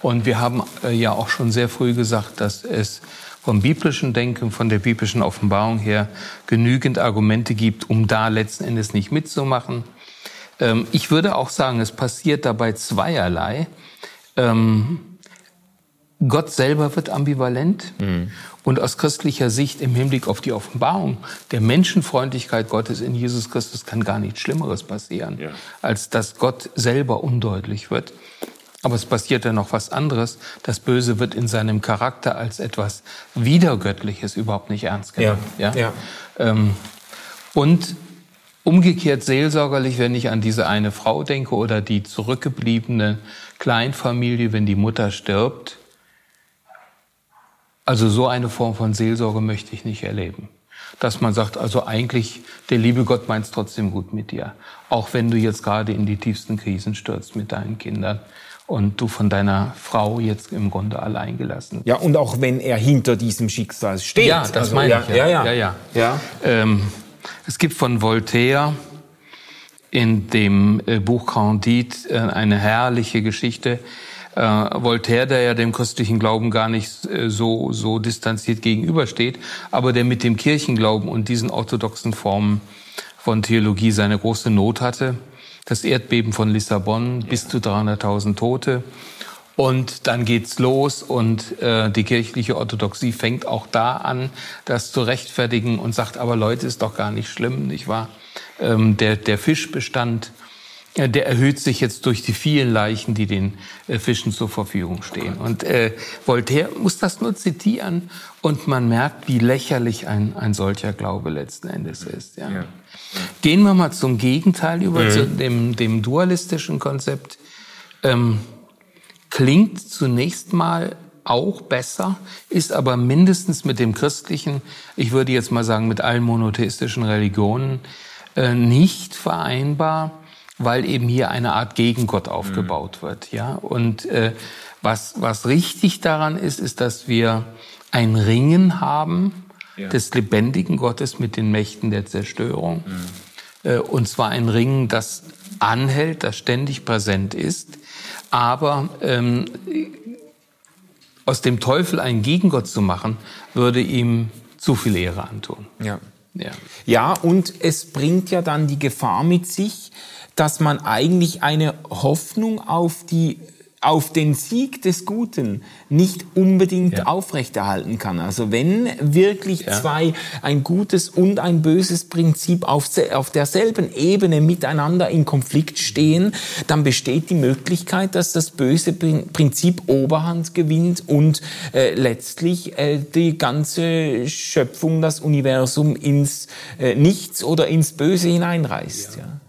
[SPEAKER 3] Und wir haben äh, ja auch schon sehr früh gesagt, dass es vom biblischen Denken, von der biblischen Offenbarung her genügend Argumente gibt, um da letzten Endes nicht mitzumachen. Ähm, ich würde auch sagen, es passiert dabei zweierlei. Ähm, Gott selber wird ambivalent. Mhm. Und aus christlicher Sicht im Hinblick auf die Offenbarung der Menschenfreundlichkeit Gottes in Jesus Christus kann gar nichts Schlimmeres passieren, ja. als dass Gott selber undeutlich wird. Aber es passiert dann noch was anderes. Das Böse wird in seinem Charakter als etwas Wiedergöttliches überhaupt nicht ernst genommen. Ja. ja? ja. Ähm, und umgekehrt seelsorgerlich, wenn ich an diese eine Frau denke oder die zurückgebliebene Kleinfamilie, wenn die Mutter stirbt, also so eine Form von Seelsorge möchte ich nicht erleben. Dass man sagt, also eigentlich, der liebe Gott meint es trotzdem gut mit dir. Auch wenn du jetzt gerade in die tiefsten Krisen stürzt mit deinen Kindern und du von deiner Frau jetzt im Grunde allein gelassen.
[SPEAKER 2] Ja, und auch wenn er hinter diesem Schicksal steht.
[SPEAKER 3] Ja, das also, meine
[SPEAKER 2] ja,
[SPEAKER 3] ich. Ja, ja, ja. ja. ja. Ähm, es gibt von Voltaire in dem äh, Buch Candide äh, eine herrliche Geschichte. Äh, Voltaire, der ja dem christlichen Glauben gar nicht so, so distanziert gegenübersteht, aber der mit dem Kirchenglauben und diesen orthodoxen Formen von Theologie seine große Not hatte. Das Erdbeben von Lissabon, bis zu 300.000 Tote. Und dann geht's los und äh, die kirchliche Orthodoxie fängt auch da an, das zu rechtfertigen und sagt, aber Leute, ist doch gar nicht schlimm, nicht wahr? Ähm, der, der Fischbestand, äh, der erhöht sich jetzt durch die vielen Leichen, die den äh, Fischen zur Verfügung stehen. Und äh, Voltaire muss das nur zitieren und man merkt, wie lächerlich ein, ein solcher Glaube letzten Endes ist. Ja. ja. Gehen wir mal zum Gegenteil über, mhm. zu dem, dem dualistischen Konzept. Ähm, klingt zunächst mal auch besser, ist aber mindestens mit dem christlichen, ich würde jetzt mal sagen mit allen monotheistischen Religionen, äh, nicht vereinbar, weil eben hier eine Art Gegengott aufgebaut mhm. wird. Ja? Und äh, was, was richtig daran ist, ist, dass wir ein Ringen haben ja. des lebendigen Gottes mit den Mächten der Zerstörung. Mhm. Äh, und zwar ein Ringen, das anhält, das ständig präsent ist, aber ähm, aus dem Teufel einen Gegengott zu machen, würde ihm zu viel Ehre antun.
[SPEAKER 2] Ja. Ja. ja, und es bringt ja dann die Gefahr mit sich, dass man eigentlich eine Hoffnung auf die auf den Sieg des Guten nicht unbedingt ja. aufrechterhalten kann. Also wenn wirklich ja. zwei, ein gutes und ein böses Prinzip auf, auf derselben Ebene miteinander in Konflikt stehen, dann besteht die Möglichkeit, dass das böse Prinzip Oberhand gewinnt und äh, letztlich äh, die ganze Schöpfung, das Universum ins äh, Nichts oder ins Böse hineinreißt.
[SPEAKER 3] Ja,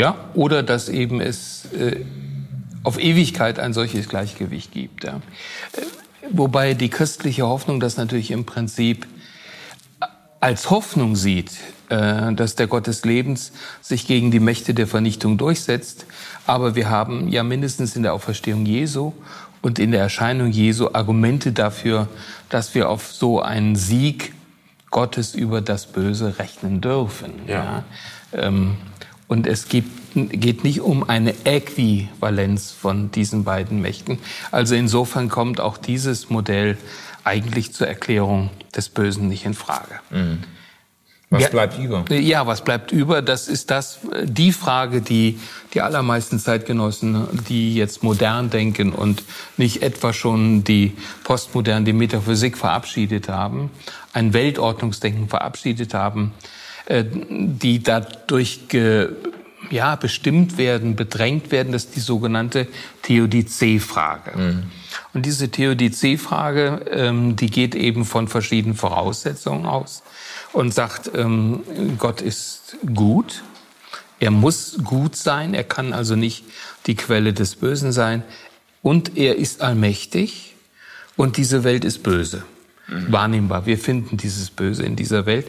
[SPEAKER 3] ja oder dass eben es äh, auf Ewigkeit ein solches Gleichgewicht gibt. Ja. Wobei die christliche Hoffnung das natürlich im Prinzip als Hoffnung sieht, äh, dass der Gott des Lebens sich gegen die Mächte der Vernichtung durchsetzt. Aber wir haben ja mindestens in der Auferstehung Jesu und in der Erscheinung Jesu Argumente dafür, dass wir auf so einen Sieg Gottes über das Böse rechnen dürfen. Ja. ja. Ähm, und es gibt, geht nicht um eine Äquivalenz von diesen beiden Mächten. Also insofern kommt auch dieses Modell eigentlich zur Erklärung des Bösen nicht in Frage. Mhm.
[SPEAKER 2] Was bleibt über?
[SPEAKER 3] Ja, was bleibt über? Das ist das, die Frage, die die allermeisten Zeitgenossen, die jetzt modern denken und nicht etwa schon die Postmodern, die Metaphysik verabschiedet haben, ein Weltordnungsdenken verabschiedet haben, die dadurch ge, ja, bestimmt werden, bedrängt werden, das ist die sogenannte Theodizee-Frage. Mhm. Und diese Theodizee-Frage, ähm, die geht eben von verschiedenen Voraussetzungen aus und sagt, ähm, Gott ist gut, er muss gut sein, er kann also nicht die Quelle des Bösen sein und er ist allmächtig und diese Welt ist böse, mhm. wahrnehmbar. Wir finden dieses Böse in dieser Welt.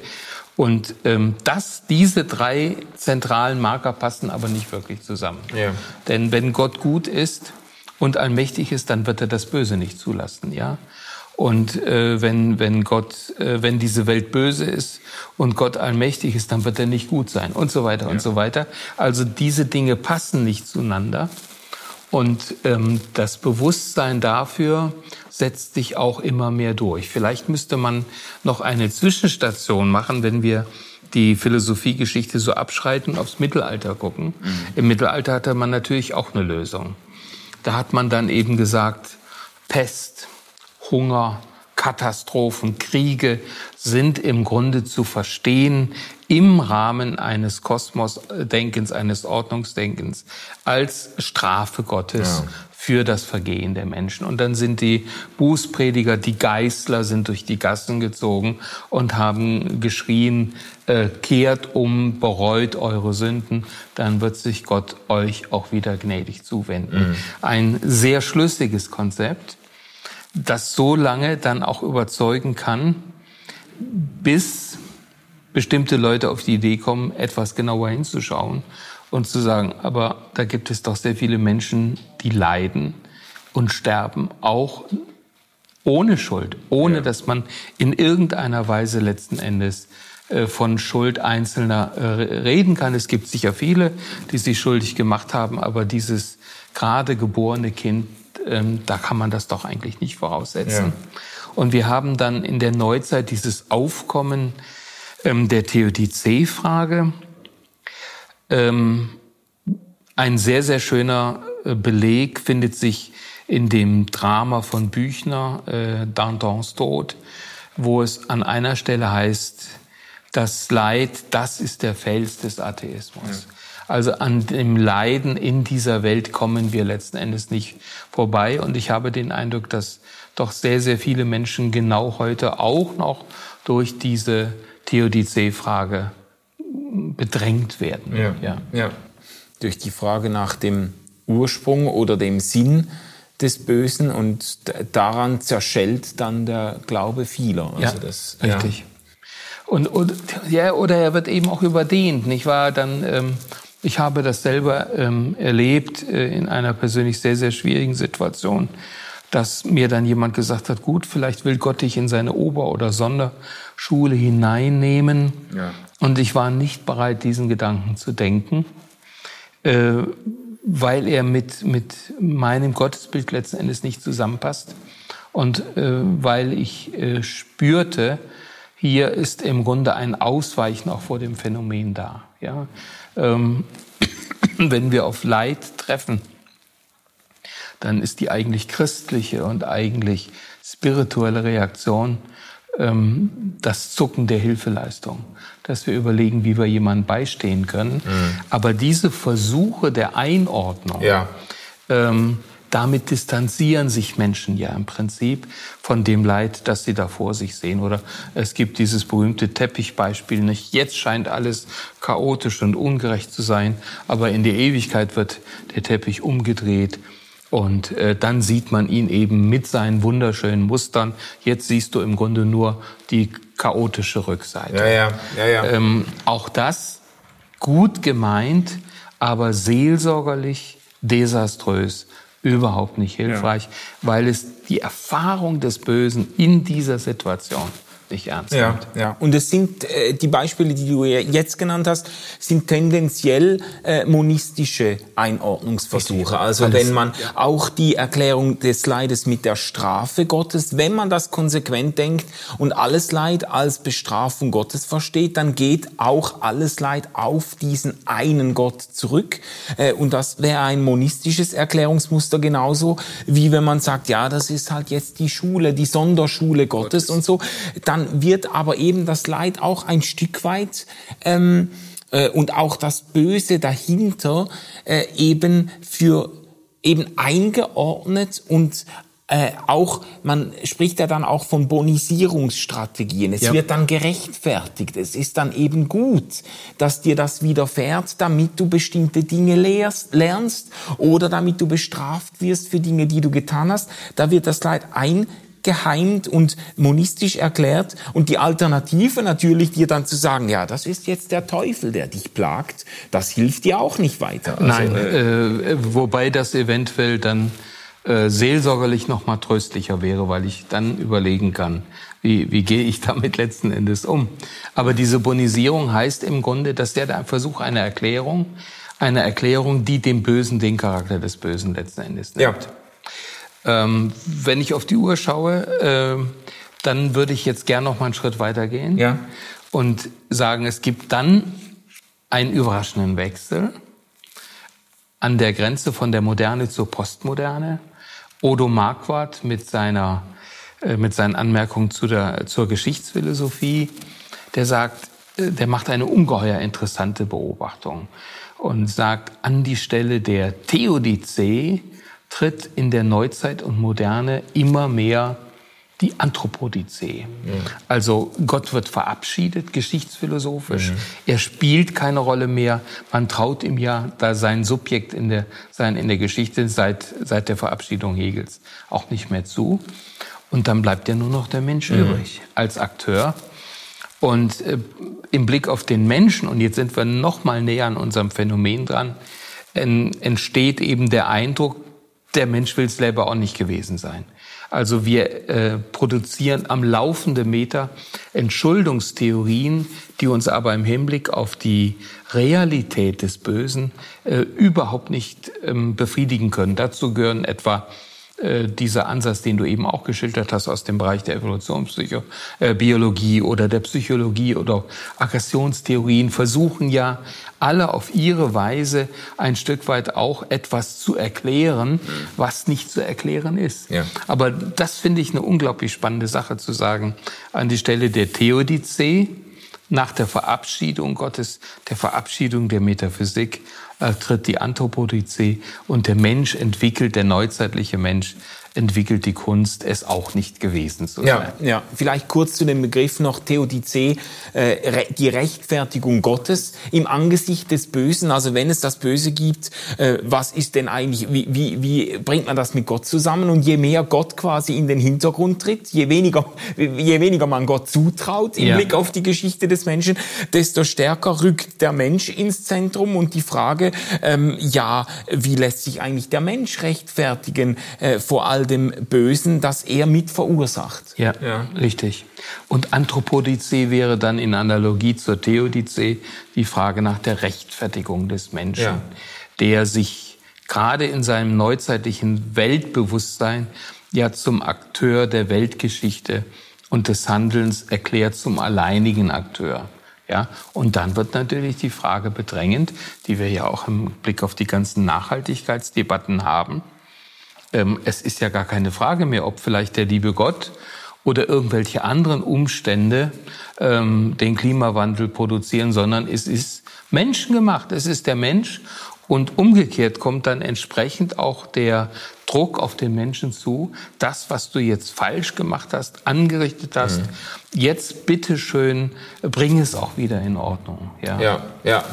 [SPEAKER 3] Und ähm, das, diese drei zentralen Marker passen aber nicht wirklich zusammen. Ja. Denn wenn Gott gut ist und allmächtig ist, dann wird er das Böse nicht zulassen, ja. Und äh, wenn, wenn Gott, äh, wenn diese Welt böse ist und Gott allmächtig ist, dann wird er nicht gut sein und so weiter ja. und so weiter. Also diese Dinge passen nicht zueinander. Und ähm, das Bewusstsein dafür setzt sich auch immer mehr durch. Vielleicht müsste man noch eine Zwischenstation machen, wenn wir die Philosophiegeschichte so abschreiten und aufs Mittelalter gucken. Mhm. Im Mittelalter hatte man natürlich auch eine Lösung. Da hat man dann eben gesagt, Pest, Hunger, Katastrophen, Kriege sind im Grunde zu verstehen im Rahmen eines Kosmosdenkens, eines Ordnungsdenkens als Strafe Gottes ja. für das Vergehen der Menschen. Und dann sind die Bußprediger, die Geißler sind durch die Gassen gezogen und haben geschrien, äh, kehrt um, bereut eure Sünden, dann wird sich Gott euch auch wieder gnädig zuwenden. Mhm. Ein sehr schlüssiges Konzept das so lange dann auch überzeugen kann, bis bestimmte Leute auf die Idee kommen, etwas genauer hinzuschauen und zu sagen, aber da gibt es doch sehr viele Menschen, die leiden und sterben, auch ohne Schuld, ohne ja. dass man in irgendeiner Weise letzten Endes äh, von Schuld Einzelner äh, reden kann. Es gibt sicher viele, die sich schuldig gemacht haben, aber dieses gerade geborene Kind, ähm, da kann man das doch eigentlich nicht voraussetzen. Ja. Und wir haben dann in der Neuzeit dieses Aufkommen ähm, der Theodizee-Frage. Ähm, ein sehr, sehr schöner äh, Beleg findet sich in dem Drama von Büchner, äh, Dantons Tod, wo es an einer Stelle heißt, das Leid, das ist der Fels des Atheismus. Ja. Also an dem Leiden in dieser Welt kommen wir letzten Endes nicht vorbei. Und ich habe den Eindruck, dass doch sehr, sehr viele Menschen genau heute auch noch durch diese Theodizee-Frage bedrängt werden.
[SPEAKER 2] Ja. ja. ja. Durch die Frage nach dem Ursprung oder dem Sinn des Bösen und daran zerschellt dann der Glaube vieler.
[SPEAKER 3] Also ja, das, richtig. Ja. Und, und, ja, oder er wird eben auch überdehnt, nicht wahr? Dann, ähm, ich habe das selber ähm, erlebt äh, in einer persönlich sehr, sehr schwierigen Situation, dass mir dann jemand gesagt hat, gut, vielleicht will Gott dich in seine Ober- oder Sonderschule hineinnehmen. Ja. Und ich war nicht bereit, diesen Gedanken zu denken, äh, weil er mit, mit meinem Gottesbild letzten Endes nicht zusammenpasst. Und äh, weil ich äh, spürte, hier ist im Grunde ein Ausweichen auch vor dem Phänomen da. Ja? Ähm, wenn wir auf Leid treffen, dann ist die eigentlich christliche und eigentlich spirituelle Reaktion ähm, das Zucken der Hilfeleistung, dass wir überlegen, wie wir jemandem beistehen können. Mhm. Aber diese Versuche der Einordnung, ja. ähm, damit distanzieren sich Menschen ja im Prinzip von dem Leid, das sie da vor sich sehen. Oder es gibt dieses berühmte Teppichbeispiel nicht. Jetzt scheint alles chaotisch und ungerecht zu sein, aber in der Ewigkeit wird der Teppich umgedreht. Und äh, dann sieht man ihn eben mit seinen wunderschönen Mustern. Jetzt siehst du im Grunde nur die chaotische Rückseite.
[SPEAKER 2] Ja, ja, ja, ja.
[SPEAKER 3] Ähm, auch das gut gemeint, aber seelsorgerlich desaströs überhaupt nicht hilfreich, ja. weil es die Erfahrung des Bösen in dieser Situation nicht ernst
[SPEAKER 2] ja, nimmt. Ja. Und es sind äh, die Beispiele, die du jetzt genannt hast, sind tendenziell äh, monistische Einordnungsversuche. Also Alles, wenn man ja. auch die Erklärung des Leides mit der Strafe Gottes, wenn man das konsequent denkt und alles Leid als Bestrafung Gottes versteht, dann geht auch alles Leid auf diesen einen Gott zurück. Äh, und das wäre ein monistisches Erklärungsmuster genauso, wie wenn man sagt, ja, das ist halt jetzt die Schule, die Sonderschule Gottes, Gottes. und so. Dann dann wird aber eben das Leid auch ein Stück weit ähm, äh, und auch das Böse dahinter äh, eben für eben eingeordnet und äh, auch, man spricht ja dann auch von Bonisierungsstrategien. Es ja. wird dann gerechtfertigt. Es ist dann eben gut, dass dir das widerfährt, damit du bestimmte Dinge lehrst, lernst oder damit du bestraft wirst für Dinge, die du getan hast. Da wird das Leid ein geheimt und monistisch erklärt und die Alternative natürlich dir dann zu sagen, ja, das ist jetzt der Teufel, der dich plagt, das hilft dir auch nicht weiter.
[SPEAKER 3] Also, Nein, äh, äh, wobei das eventuell dann äh, seelsorgerlich noch mal tröstlicher wäre, weil ich dann überlegen kann, wie, wie gehe ich damit letzten Endes um. Aber diese Bonisierung heißt im Grunde, dass der Versuch einer Erklärung, eine Erklärung, die dem Bösen den Charakter des Bösen letzten Endes nimmt. Ja. Ähm, wenn ich auf die Uhr schaue, äh, dann würde ich jetzt gern noch mal einen Schritt weitergehen ja. und sagen, es gibt dann einen überraschenden Wechsel an der Grenze von der Moderne zur Postmoderne. Odo Marquardt mit seiner äh, mit seinen Anmerkungen zu der, zur Geschichtsphilosophie, der sagt, äh, der macht eine ungeheuer interessante Beobachtung und sagt, an die Stelle der Theodizee tritt in der Neuzeit und Moderne immer mehr die Anthropodizee. Mhm. Also Gott wird verabschiedet, geschichtsphilosophisch. Mhm. Er spielt keine Rolle mehr. Man traut ihm ja da sein Subjekt in der, sein in der Geschichte seit, seit der Verabschiedung Hegels auch nicht mehr zu. Und dann bleibt ja nur noch der Mensch mhm. übrig als Akteur. Und äh, im Blick auf den Menschen, und jetzt sind wir noch mal näher an unserem Phänomen dran, entsteht eben der Eindruck, der Mensch will es selber auch nicht gewesen sein. Also wir äh, produzieren am laufenden Meter Entschuldungstheorien, die uns aber im Hinblick auf die Realität des Bösen äh, überhaupt nicht ähm, befriedigen können. Dazu gehören etwa äh, dieser Ansatz, den du eben auch geschildert hast aus dem Bereich der Evolutionsbiologie äh, oder der Psychologie oder Aggressionstheorien, versuchen ja alle auf ihre Weise ein Stück weit auch etwas zu erklären, was nicht zu erklären ist. Ja. Aber das finde ich eine unglaublich spannende Sache zu sagen. An die Stelle der Theodizee, nach der Verabschiedung Gottes, der Verabschiedung der Metaphysik, tritt die Anthropodizee und der Mensch entwickelt, der neuzeitliche Mensch entwickelt die Kunst, es auch nicht gewesen zu sein.
[SPEAKER 2] Ja, ja. vielleicht kurz zu dem Begriff noch Theodizee, äh, die Rechtfertigung Gottes im Angesicht des Bösen. Also wenn es das Böse gibt, äh, was ist denn eigentlich, wie, wie, wie bringt man das mit Gott zusammen? Und je mehr Gott quasi in den Hintergrund tritt, je weniger, je weniger man Gott zutraut im ja. Blick auf die Geschichte des Menschen, desto stärker rückt der Mensch ins Zentrum und die Frage, ähm, ja, wie lässt sich eigentlich der Mensch rechtfertigen äh, vor allem all dem Bösen, das er mit verursacht.
[SPEAKER 3] Ja, ja. richtig. Und Anthropodizee wäre dann in Analogie zur Theodizee die Frage nach der Rechtfertigung des Menschen, ja. der sich gerade in seinem neuzeitlichen Weltbewusstsein ja zum Akteur der Weltgeschichte und des Handelns erklärt zum alleinigen Akteur. Ja, und dann wird natürlich die Frage bedrängend, die wir ja auch im Blick auf die ganzen Nachhaltigkeitsdebatten haben. Ähm, es ist ja gar keine Frage mehr, ob vielleicht der liebe Gott oder irgendwelche anderen Umstände ähm, den Klimawandel produzieren, sondern es ist menschengemacht. Es ist der Mensch und umgekehrt kommt dann entsprechend auch der Druck auf den Menschen zu, das, was du jetzt falsch gemacht hast, angerichtet hast, mhm. jetzt bitteschön, bring es auch wieder in Ordnung.
[SPEAKER 2] Ja, ja. ja.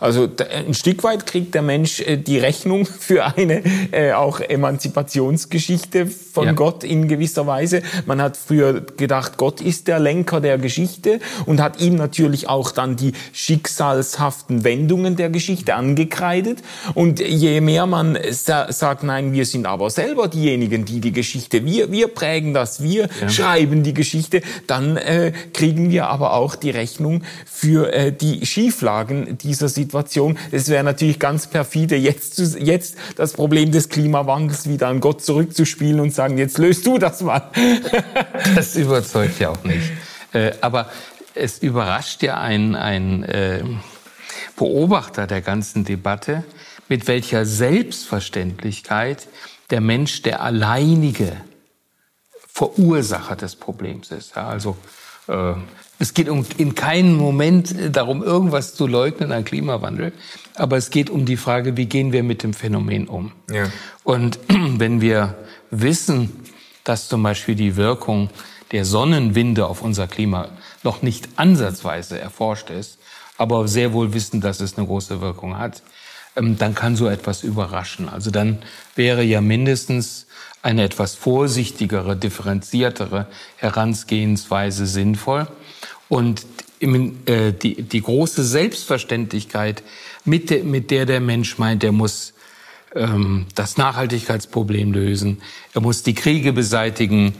[SPEAKER 2] Also ein Stück weit kriegt der Mensch äh, die Rechnung für eine äh, auch Emanzipationsgeschichte von ja. Gott in gewisser Weise. Man hat früher gedacht, Gott ist der Lenker der Geschichte und hat ihm natürlich auch dann die schicksalshaften Wendungen der Geschichte angekreidet. Und je mehr man sa sagt, nein, wir sind aber selber diejenigen, die die Geschichte, wir, wir prägen das, wir ja. schreiben die Geschichte, dann äh, kriegen wir aber auch die Rechnung für äh, die Schieflagen dieser Situation Situation. Es wäre natürlich ganz perfide, jetzt, jetzt das Problem des Klimawandels wieder an Gott zurückzuspielen und sagen, jetzt löst du das mal.
[SPEAKER 3] das überzeugt ja auch nicht. Äh, aber es überrascht ja ein, ein äh, Beobachter der ganzen Debatte, mit welcher Selbstverständlichkeit der Mensch der alleinige Verursacher des Problems ist. Also äh, es geht um, in keinem Moment darum, irgendwas zu leugnen an Klimawandel, aber es geht um die Frage, wie gehen wir mit dem Phänomen um. Ja. Und wenn wir wissen, dass zum Beispiel die Wirkung der Sonnenwinde auf unser Klima noch nicht ansatzweise erforscht ist, aber sehr wohl wissen, dass es eine große Wirkung hat, ähm, dann kann so etwas überraschen. Also dann wäre ja mindestens eine etwas vorsichtigere, differenziertere Herangehensweise sinnvoll. Und äh, die, die große Selbstverständlichkeit, mit der, mit der der Mensch meint, er muss ähm, das Nachhaltigkeitsproblem lösen, er muss die Kriege beseitigen,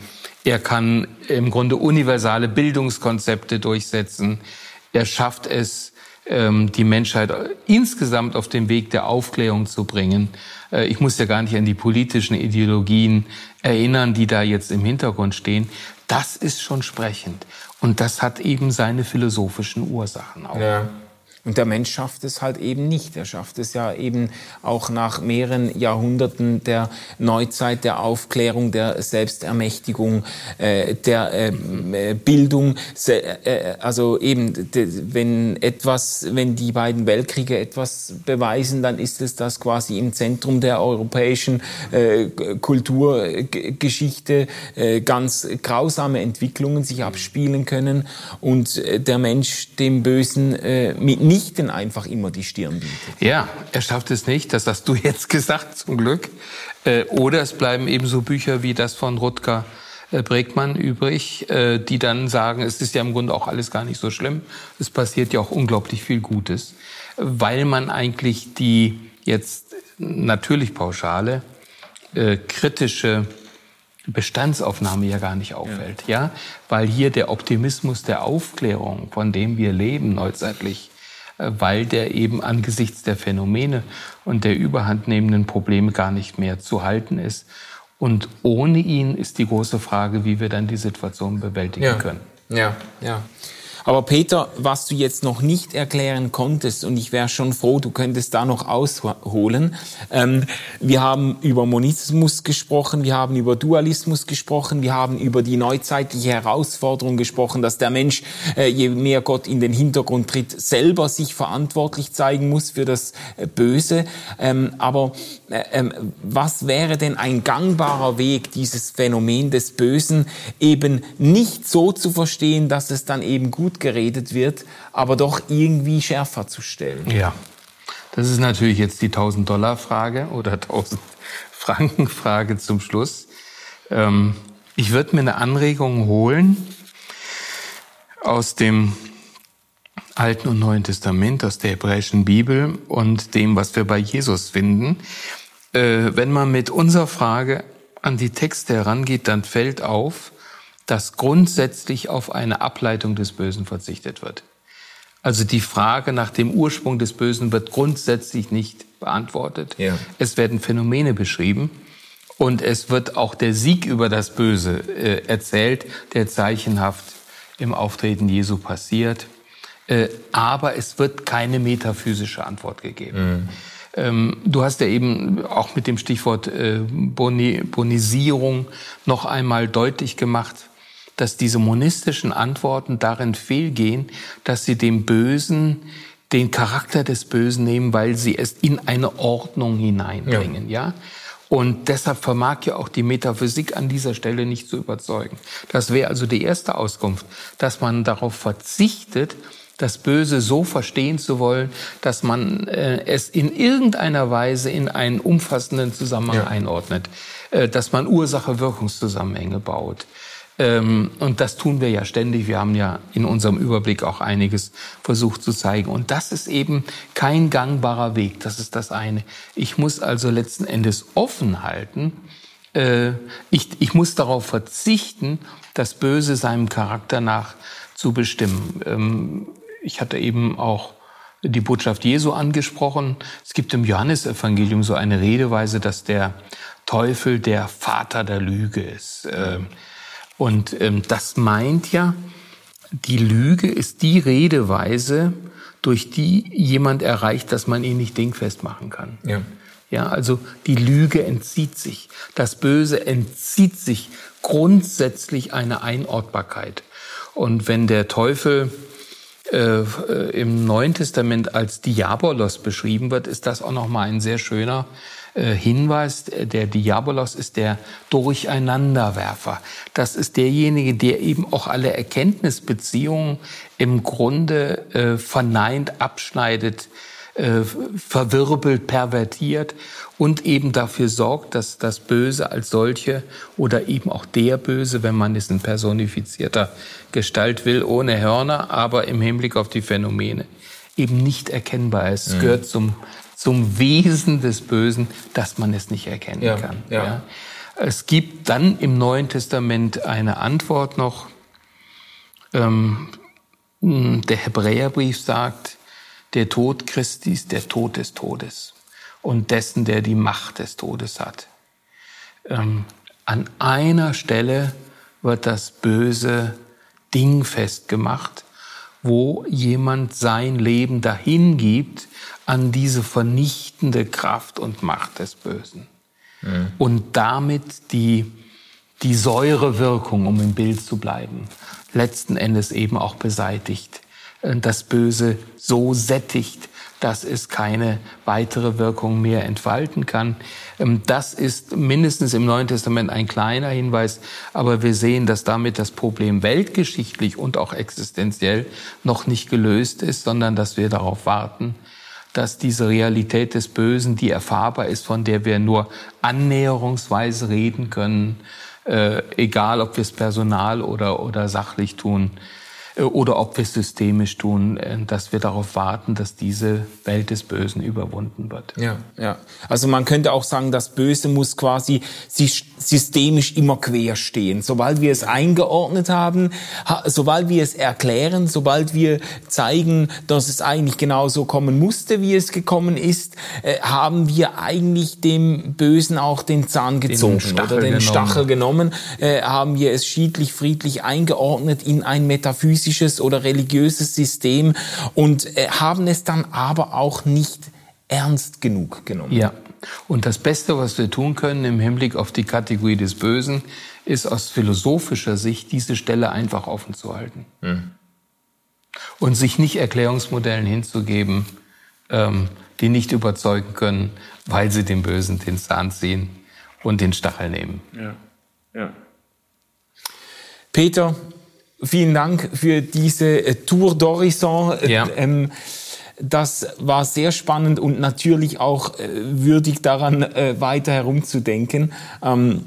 [SPEAKER 3] er kann im Grunde universale Bildungskonzepte durchsetzen, er schafft es, die Menschheit insgesamt auf den Weg der Aufklärung zu bringen. Äh, ich muss ja gar nicht an die politischen Ideologien erinnern, die da jetzt im Hintergrund stehen. Das ist schon sprechend. Und das hat eben seine philosophischen Ursachen auch. Ja.
[SPEAKER 2] Und der Mensch schafft es halt eben nicht. Er schafft es ja eben auch nach mehreren Jahrhunderten der Neuzeit, der Aufklärung, der Selbstermächtigung, äh, der ähm, äh, Bildung. Äh, also eben, wenn etwas, wenn die beiden Weltkriege etwas beweisen, dann ist es, dass quasi im Zentrum der europäischen äh, Kulturgeschichte äh, ganz grausame Entwicklungen sich abspielen können und äh, der Mensch dem Bösen mit mitnichten einfach immer die Stirn bietet.
[SPEAKER 3] Ja, er schafft es nicht, das hast du jetzt gesagt, zum Glück. Äh, oder es bleiben ebenso Bücher wie das von Rutger äh, Bregmann übrig, äh, die dann sagen, es ist ja im Grunde auch alles gar nicht so schlimm. Es passiert ja auch unglaublich viel Gutes, weil man eigentlich die jetzt natürlich pauschale äh, kritische Bestandsaufnahme ja gar nicht auffällt, ja. ja, weil hier der Optimismus der Aufklärung, von dem wir leben neuzeitlich, weil der eben angesichts der Phänomene und der überhandnehmenden Probleme gar nicht mehr zu halten ist. Und ohne ihn ist die große Frage, wie wir dann die Situation bewältigen
[SPEAKER 2] ja.
[SPEAKER 3] können.
[SPEAKER 2] Ja, ja. Aber Peter, was du jetzt noch nicht erklären konntest, und ich wäre schon froh, du könntest da noch ausholen. Ähm, wir haben über Monismus gesprochen, wir haben über Dualismus gesprochen, wir haben über die neuzeitliche Herausforderung gesprochen, dass der Mensch, äh, je mehr Gott in den Hintergrund tritt, selber sich verantwortlich zeigen muss für das äh, Böse. Ähm, aber was wäre denn ein gangbarer Weg, dieses Phänomen des Bösen eben nicht so zu verstehen, dass es dann eben gut gut geredet wird, aber doch irgendwie schärfer zu stellen.
[SPEAKER 3] Ja, das ist natürlich jetzt die 1000-Dollar-Frage oder 1000-Franken-Frage zum Schluss. Ähm, ich würde mir eine Anregung holen aus dem Alten und Neuen Testament, aus der hebräischen Bibel und dem, was wir bei Jesus finden. Äh, wenn man mit unserer Frage an die Texte herangeht, dann fällt auf, dass grundsätzlich auf eine Ableitung des Bösen verzichtet wird. Also die Frage nach dem Ursprung des Bösen wird grundsätzlich nicht beantwortet. Ja. Es werden Phänomene beschrieben und es wird auch der Sieg über das Böse äh, erzählt, der zeichenhaft im Auftreten Jesu passiert. Äh, aber es wird keine metaphysische Antwort gegeben. Mhm. Ähm, du hast ja eben auch mit dem Stichwort äh, Boni Bonisierung noch einmal deutlich gemacht, dass diese monistischen Antworten darin fehlgehen, dass sie dem Bösen den Charakter des Bösen nehmen, weil sie es in eine Ordnung hineinbringen, ja. ja? Und deshalb vermag ja auch die Metaphysik an dieser Stelle nicht zu überzeugen. Das wäre also die erste Auskunft, dass man darauf verzichtet, das Böse so verstehen zu wollen, dass man äh, es in irgendeiner Weise in einen umfassenden Zusammenhang ja. einordnet, äh, dass man Ursache-Wirkungszusammenhänge baut. Ähm, und das tun wir ja ständig. Wir haben ja in unserem Überblick auch einiges versucht zu zeigen. Und das ist eben kein gangbarer Weg. Das ist das eine. Ich muss also letzten Endes offen halten. Äh, ich, ich muss darauf verzichten, das Böse seinem Charakter nach zu bestimmen. Ich hatte eben auch die Botschaft Jesu angesprochen. Es gibt im Johannesevangelium so eine Redeweise, dass der Teufel der Vater der Lüge ist. Ähm, und ähm, das meint ja, die Lüge ist die Redeweise, durch die jemand erreicht, dass man ihn nicht dingfest machen kann. Ja. Ja, also die Lüge entzieht sich. Das Böse entzieht sich grundsätzlich eine Einordbarkeit. Und wenn der Teufel äh, im Neuen Testament als Diabolos beschrieben wird, ist das auch nochmal ein sehr schöner äh, Hinweis, der Diabolos ist der Durcheinanderwerfer. Das ist derjenige, der eben auch alle Erkenntnisbeziehungen im Grunde äh, verneint, abschneidet, äh, verwirbelt, pervertiert und eben dafür sorgt, dass das Böse als solche oder eben auch der Böse, wenn man es in personifizierter Gestalt will, ohne Hörner, aber im Hinblick auf die Phänomene eben nicht erkennbar ist. Es mhm. gehört zum zum Wesen des Bösen, dass man es nicht erkennen ja, kann. Ja. ja. Es gibt dann im Neuen Testament eine Antwort noch. Ähm, der Hebräerbrief sagt, der Tod Christi ist der Tod des Todes und dessen, der die Macht des Todes hat. Ähm, an einer Stelle wird das Böse dingfest gemacht, wo jemand sein Leben dahin gibt, an diese vernichtende Kraft und Macht des Bösen. Mhm. Und damit die, die Säurewirkung, um im Bild zu bleiben, letzten Endes eben auch beseitigt. Äh, das Böse so sättigt, dass es keine weitere Wirkung mehr entfalten kann. Ähm, das ist mindestens im Neuen Testament ein kleiner Hinweis, aber wir sehen, dass damit das Problem weltgeschichtlich und auch existenziell noch nicht gelöst ist, sondern dass wir darauf warten, dass diese Realität des Bösen, die erfahrbar ist, von der wir nur annäherungsweise reden können, äh, egal ob wir es personal oder, oder sachlich tun, oder ob wir es systemisch tun, äh, dass wir darauf warten, dass diese Welt des Bösen überwunden wird.
[SPEAKER 2] Ja, ja. Also man könnte auch sagen, das Böse muss quasi systemisch immer quer stehen. Sobald wir es eingeordnet haben, sobald wir es erklären, sobald wir zeigen, dass es eigentlich genauso kommen musste, wie es gekommen ist, äh, haben wir eigentlich dem Bösen auch den Zahn gezogen den oder den genommen. Stachel genommen, haben wir es schiedlich, friedlich eingeordnet in ein Metaphysisch physisches oder religiöses System und äh, haben es dann aber auch nicht ernst genug genommen.
[SPEAKER 3] Ja. Und das Beste, was wir tun können im Hinblick auf die Kategorie des Bösen, ist aus philosophischer Sicht diese Stelle einfach offen zu halten. Hm. Und sich nicht Erklärungsmodellen hinzugeben, ähm, die nicht überzeugen können, weil sie dem Bösen den Zahn ziehen und den Stachel nehmen. Ja. Ja.
[SPEAKER 2] Peter, Vielen Dank für diese äh, Tour d'Horizon. Ja. Ähm, das war sehr spannend und natürlich auch äh, würdig daran äh, weiter herumzudenken. Ähm,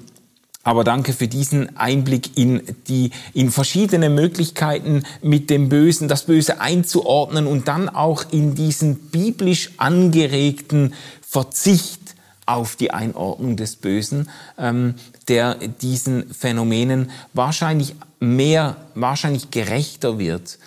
[SPEAKER 2] aber danke für diesen Einblick in die, in verschiedene Möglichkeiten mit dem Bösen, das Böse einzuordnen und dann auch in diesen biblisch angeregten Verzicht auf die Einordnung des Bösen, ähm, der diesen Phänomenen wahrscheinlich mehr, wahrscheinlich gerechter wird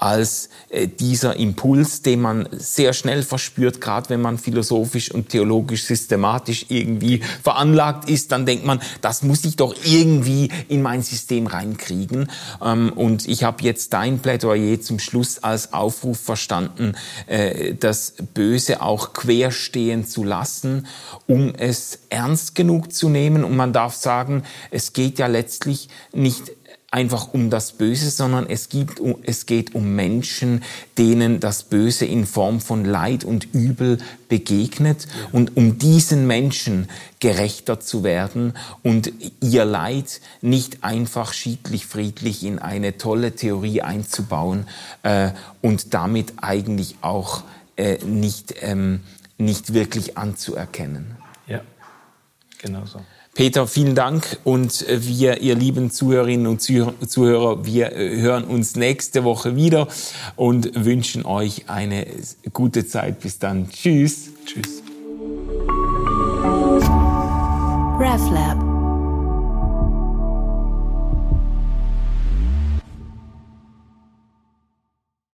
[SPEAKER 2] als äh, dieser Impuls, den man sehr schnell verspürt, gerade wenn man philosophisch und theologisch systematisch irgendwie veranlagt ist, dann denkt man, das muss ich doch irgendwie in mein System reinkriegen. Ähm, und ich habe jetzt dein Plädoyer zum Schluss als Aufruf verstanden, äh, das Böse auch querstehen zu lassen, um es ernst genug zu nehmen. Und man darf sagen, es geht ja letztlich nicht einfach um das Böse, sondern es, gibt, es geht um Menschen, denen das Böse in Form von Leid und Übel begegnet und um diesen Menschen gerechter zu werden und ihr Leid nicht einfach schiedlich friedlich in eine tolle Theorie einzubauen äh, und damit eigentlich auch äh, nicht, ähm, nicht wirklich anzuerkennen.
[SPEAKER 3] Ja, genau so.
[SPEAKER 2] Peter, vielen Dank und äh, wir, ihr lieben Zuhörerinnen und Zuhörer, wir äh, hören uns nächste Woche wieder und wünschen euch eine gute Zeit. Bis dann. Tschüss. Tschüss. RefLab